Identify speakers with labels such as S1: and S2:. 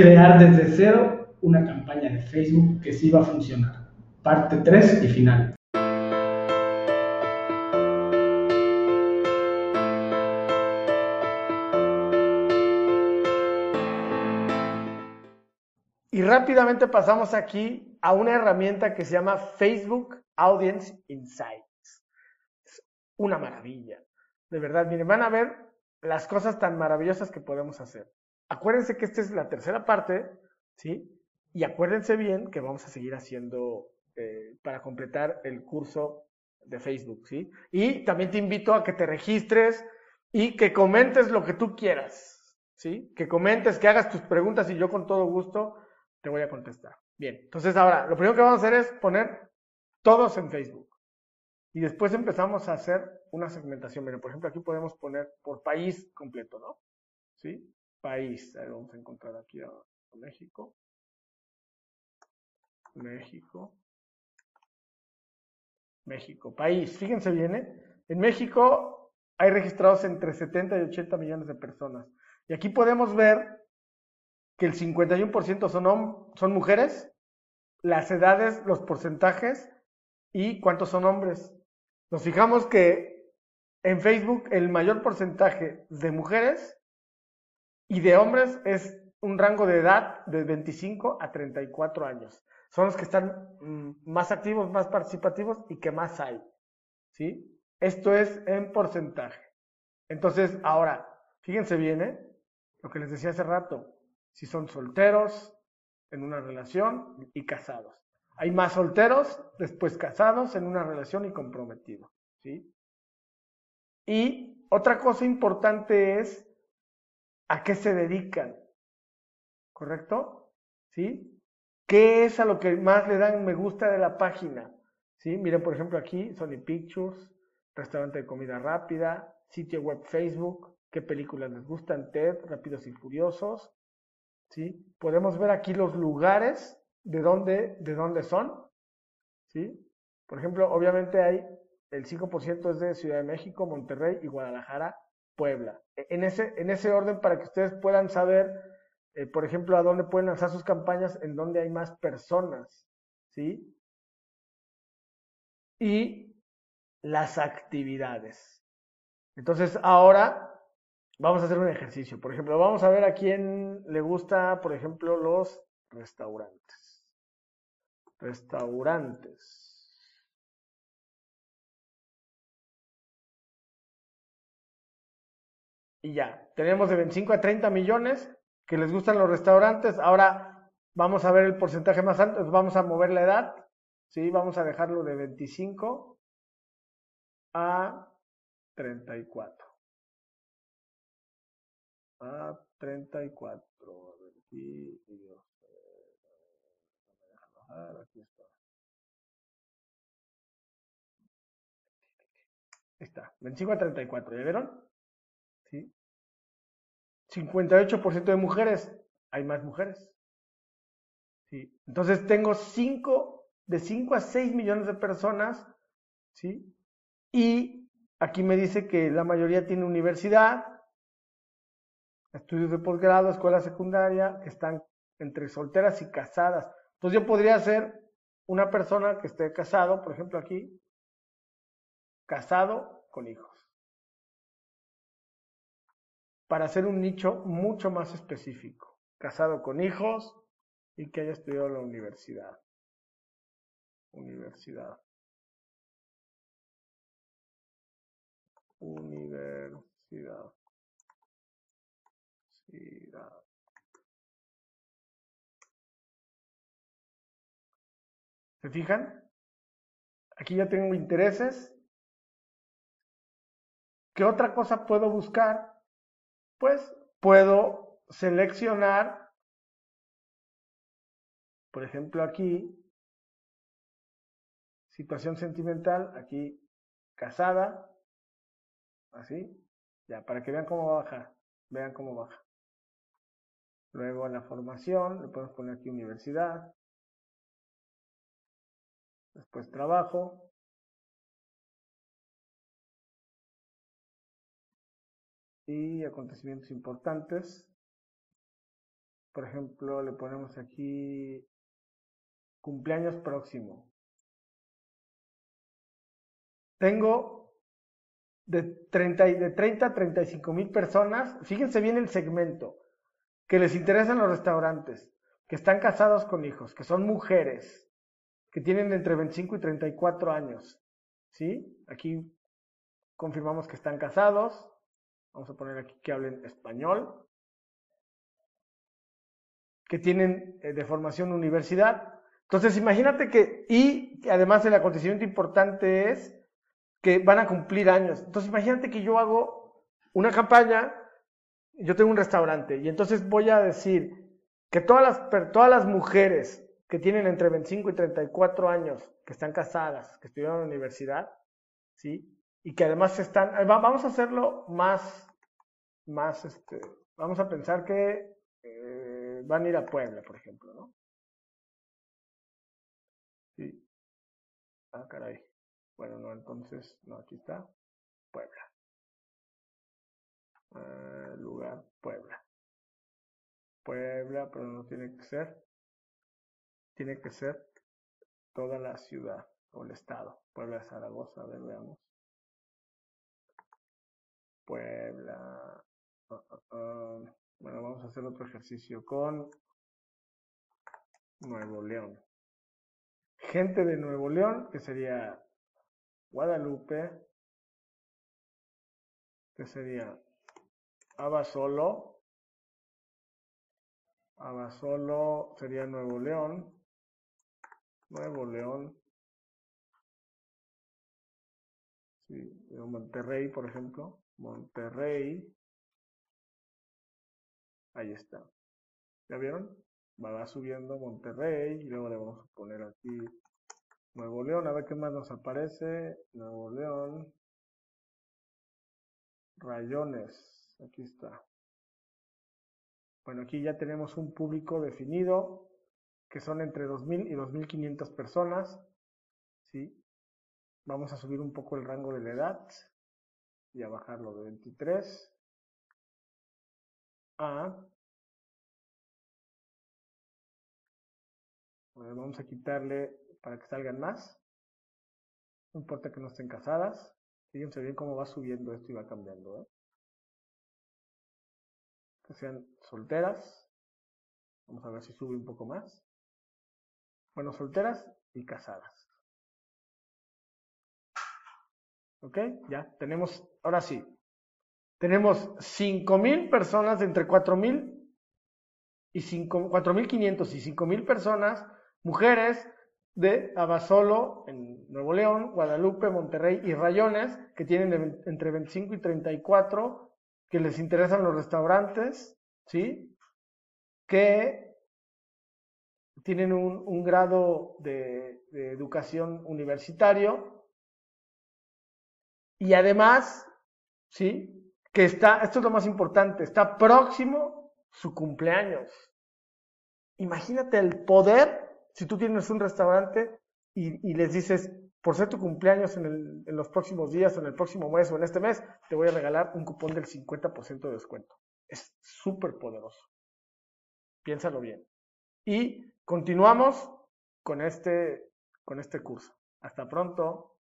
S1: crear desde cero una campaña de Facebook que sí va a funcionar. Parte 3 y final.
S2: Y rápidamente pasamos aquí a una herramienta que se llama Facebook Audience Insights. Es una maravilla. De verdad, miren, van a ver las cosas tan maravillosas que podemos hacer. Acuérdense que esta es la tercera parte, ¿sí? Y acuérdense bien que vamos a seguir haciendo eh, para completar el curso de Facebook, ¿sí? Y también te invito a que te registres y que comentes lo que tú quieras, ¿sí? Que comentes, que hagas tus preguntas y yo con todo gusto te voy a contestar. Bien, entonces ahora, lo primero que vamos a hacer es poner todos en Facebook. Y después empezamos a hacer una segmentación. Por ejemplo, aquí podemos poner por país completo, ¿no? ¿Sí? País. Ahí vamos a encontrar aquí a, México. México. México. País. Fíjense bien, ¿eh? En México hay registrados entre 70 y 80 millones de personas. Y aquí podemos ver que el 51% son, son mujeres, las edades, los porcentajes y cuántos son hombres. Nos fijamos que en Facebook el mayor porcentaje de mujeres y de hombres es un rango de edad de 25 a 34 años. Son los que están mm, más activos, más participativos y que más hay. ¿Sí? Esto es en porcentaje. Entonces, ahora, fíjense bien, ¿eh? Lo que les decía hace rato si son solteros en una relación y casados. Hay más solteros, después casados en una relación y comprometidos. ¿sí? Y otra cosa importante es a qué se dedican. ¿Correcto? ¿Sí? ¿Qué es a lo que más le dan me gusta de la página? ¿Sí? Miren, por ejemplo, aquí Sony Pictures, restaurante de comida rápida, sitio web Facebook, qué películas les gustan, TED, Rápidos y Furiosos, ¿sí? Podemos ver aquí los lugares de dónde, de dónde son, ¿sí? Por ejemplo, obviamente hay el 5% es de Ciudad de México, Monterrey y Guadalajara, Puebla. E, en ese, en ese orden para que ustedes puedan saber, eh, por ejemplo, a dónde pueden lanzar sus campañas, en dónde hay más personas, ¿sí? Y las actividades. Entonces, ahora Vamos a hacer un ejercicio. Por ejemplo, vamos a ver a quién le gusta, por ejemplo, los restaurantes. Restaurantes. Y ya, tenemos de 25 a 30 millones que les gustan los restaurantes. Ahora vamos a ver el porcentaje más alto, vamos a mover la edad. ¿sí? Vamos a dejarlo de 25 a 34 a 34. A ver aquí. Aquí está. Ahí está. 25 a 34. ¿Ya vieron? ¿Sí? 58% de mujeres. Hay más mujeres. ¿Sí? Entonces tengo 5, de 5 a 6 millones de personas. ¿Sí? Y aquí me dice que la mayoría tiene universidad, estudios de posgrado, escuela secundaria, están entre solteras y casadas. Entonces yo podría ser una persona que esté casado, por ejemplo aquí, casado con hijos. Para hacer un nicho mucho más específico. Casado con hijos y que haya estudiado en la universidad. Universidad. Universidad. ¿Se fijan? Aquí ya tengo intereses. ¿Qué otra cosa puedo buscar? Pues puedo seleccionar, por ejemplo aquí, situación sentimental, aquí casada, así, ya, para que vean cómo baja, vean cómo baja. Luego la formación, le podemos poner aquí universidad. Después trabajo. Y acontecimientos importantes. por ejemplo, le ponemos aquí cumpleaños próximo. Tengo de 30, de 30 a 35 mil personas, fíjense bien el segmento, que les interesan los restaurantes, que están casados con hijos, que son mujeres, que tienen entre 25 y 34 años. ¿Sí? Aquí confirmamos que están casados. Vamos a poner aquí que hablen español. Que tienen eh, de formación universidad. Entonces, imagínate que, y además el acontecimiento importante es que van a cumplir años. Entonces, imagínate que yo hago una campaña, yo tengo un restaurante, y entonces voy a decir que todas las, todas las mujeres que tienen entre 25 y 34 años, que están casadas, que estudian en la universidad, ¿sí? Y que además están, vamos a hacerlo más, más, este, vamos a pensar que eh, van a ir a Puebla, por ejemplo, ¿no? Sí. Ah, caray. Bueno, no, entonces, no, aquí está, Puebla. Eh, lugar, Puebla. Puebla, pero no tiene que ser tiene que ser toda la ciudad o el estado. Puebla, Zaragoza, a ver, veamos. Puebla. Ah, ah, ah. Bueno, vamos a hacer otro ejercicio con Nuevo León. Gente de Nuevo León, que sería Guadalupe, que sería Abasolo. Abasolo sería Nuevo León. Nuevo León. Sí, Monterrey, por ejemplo. Monterrey. Ahí está. ¿Ya vieron? Va subiendo Monterrey y luego le vamos a poner aquí Nuevo León. A ver qué más nos aparece. Nuevo León. Rayones. Aquí está. Bueno, aquí ya tenemos un público definido que son entre 2.000 y 2.500 personas. ¿sí? Vamos a subir un poco el rango de la edad y a bajarlo de 23 a... vamos a quitarle para que salgan más. No importa que no estén casadas. Fíjense bien cómo va subiendo esto y va cambiando. ¿eh? Que sean solteras. Vamos a ver si sube un poco más. Bueno, solteras y casadas. ¿Ok? Ya, tenemos, ahora sí, tenemos 5.000 personas, entre 4.000 y 4.500 y 5.000 personas, mujeres de Abasolo, en Nuevo León, Guadalupe, Monterrey y Rayones, que tienen entre 25 y 34, que les interesan los restaurantes, ¿sí? Que tienen un, grado de, educación universitario y además, ¿sí? Que está, esto es lo más importante, está próximo su cumpleaños. Imagínate el poder si tú tienes un restaurante y, les dices, por ser tu cumpleaños en, los próximos días, o en el próximo mes o en este mes, te voy a regalar un cupón del 50% de descuento. Es súper poderoso. Piénsalo bien. Y continuamos con este, con este curso. Hasta pronto.